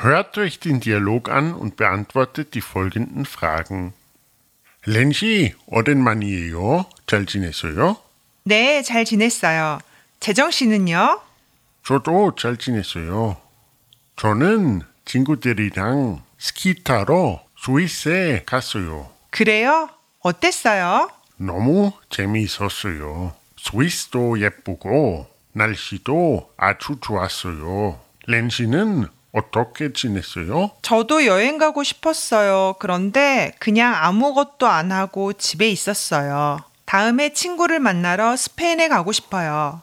Hört euch den Dialog an und beantwortet die folgenden Fragen. 렌시, 오랜만이에요. 잘 지냈어요? 네, 잘 지냈어요. 재정 씨는요? 저도 잘 지냈어요. 저는 친구들이랑 스키 타러 스위스에 갔어요. 그래요? 어땠어요? 너무 재미있었어요. 스위스도 예쁘고 날씨도 아주 좋았어요. 렌시는 어떻게 지냈어요? 저도 여행 가고 싶었어요. 그런데 그냥 아무것도 안 하고 집에 있었어요. 다음에 친구를 만나러 스페인에 가고 싶어요.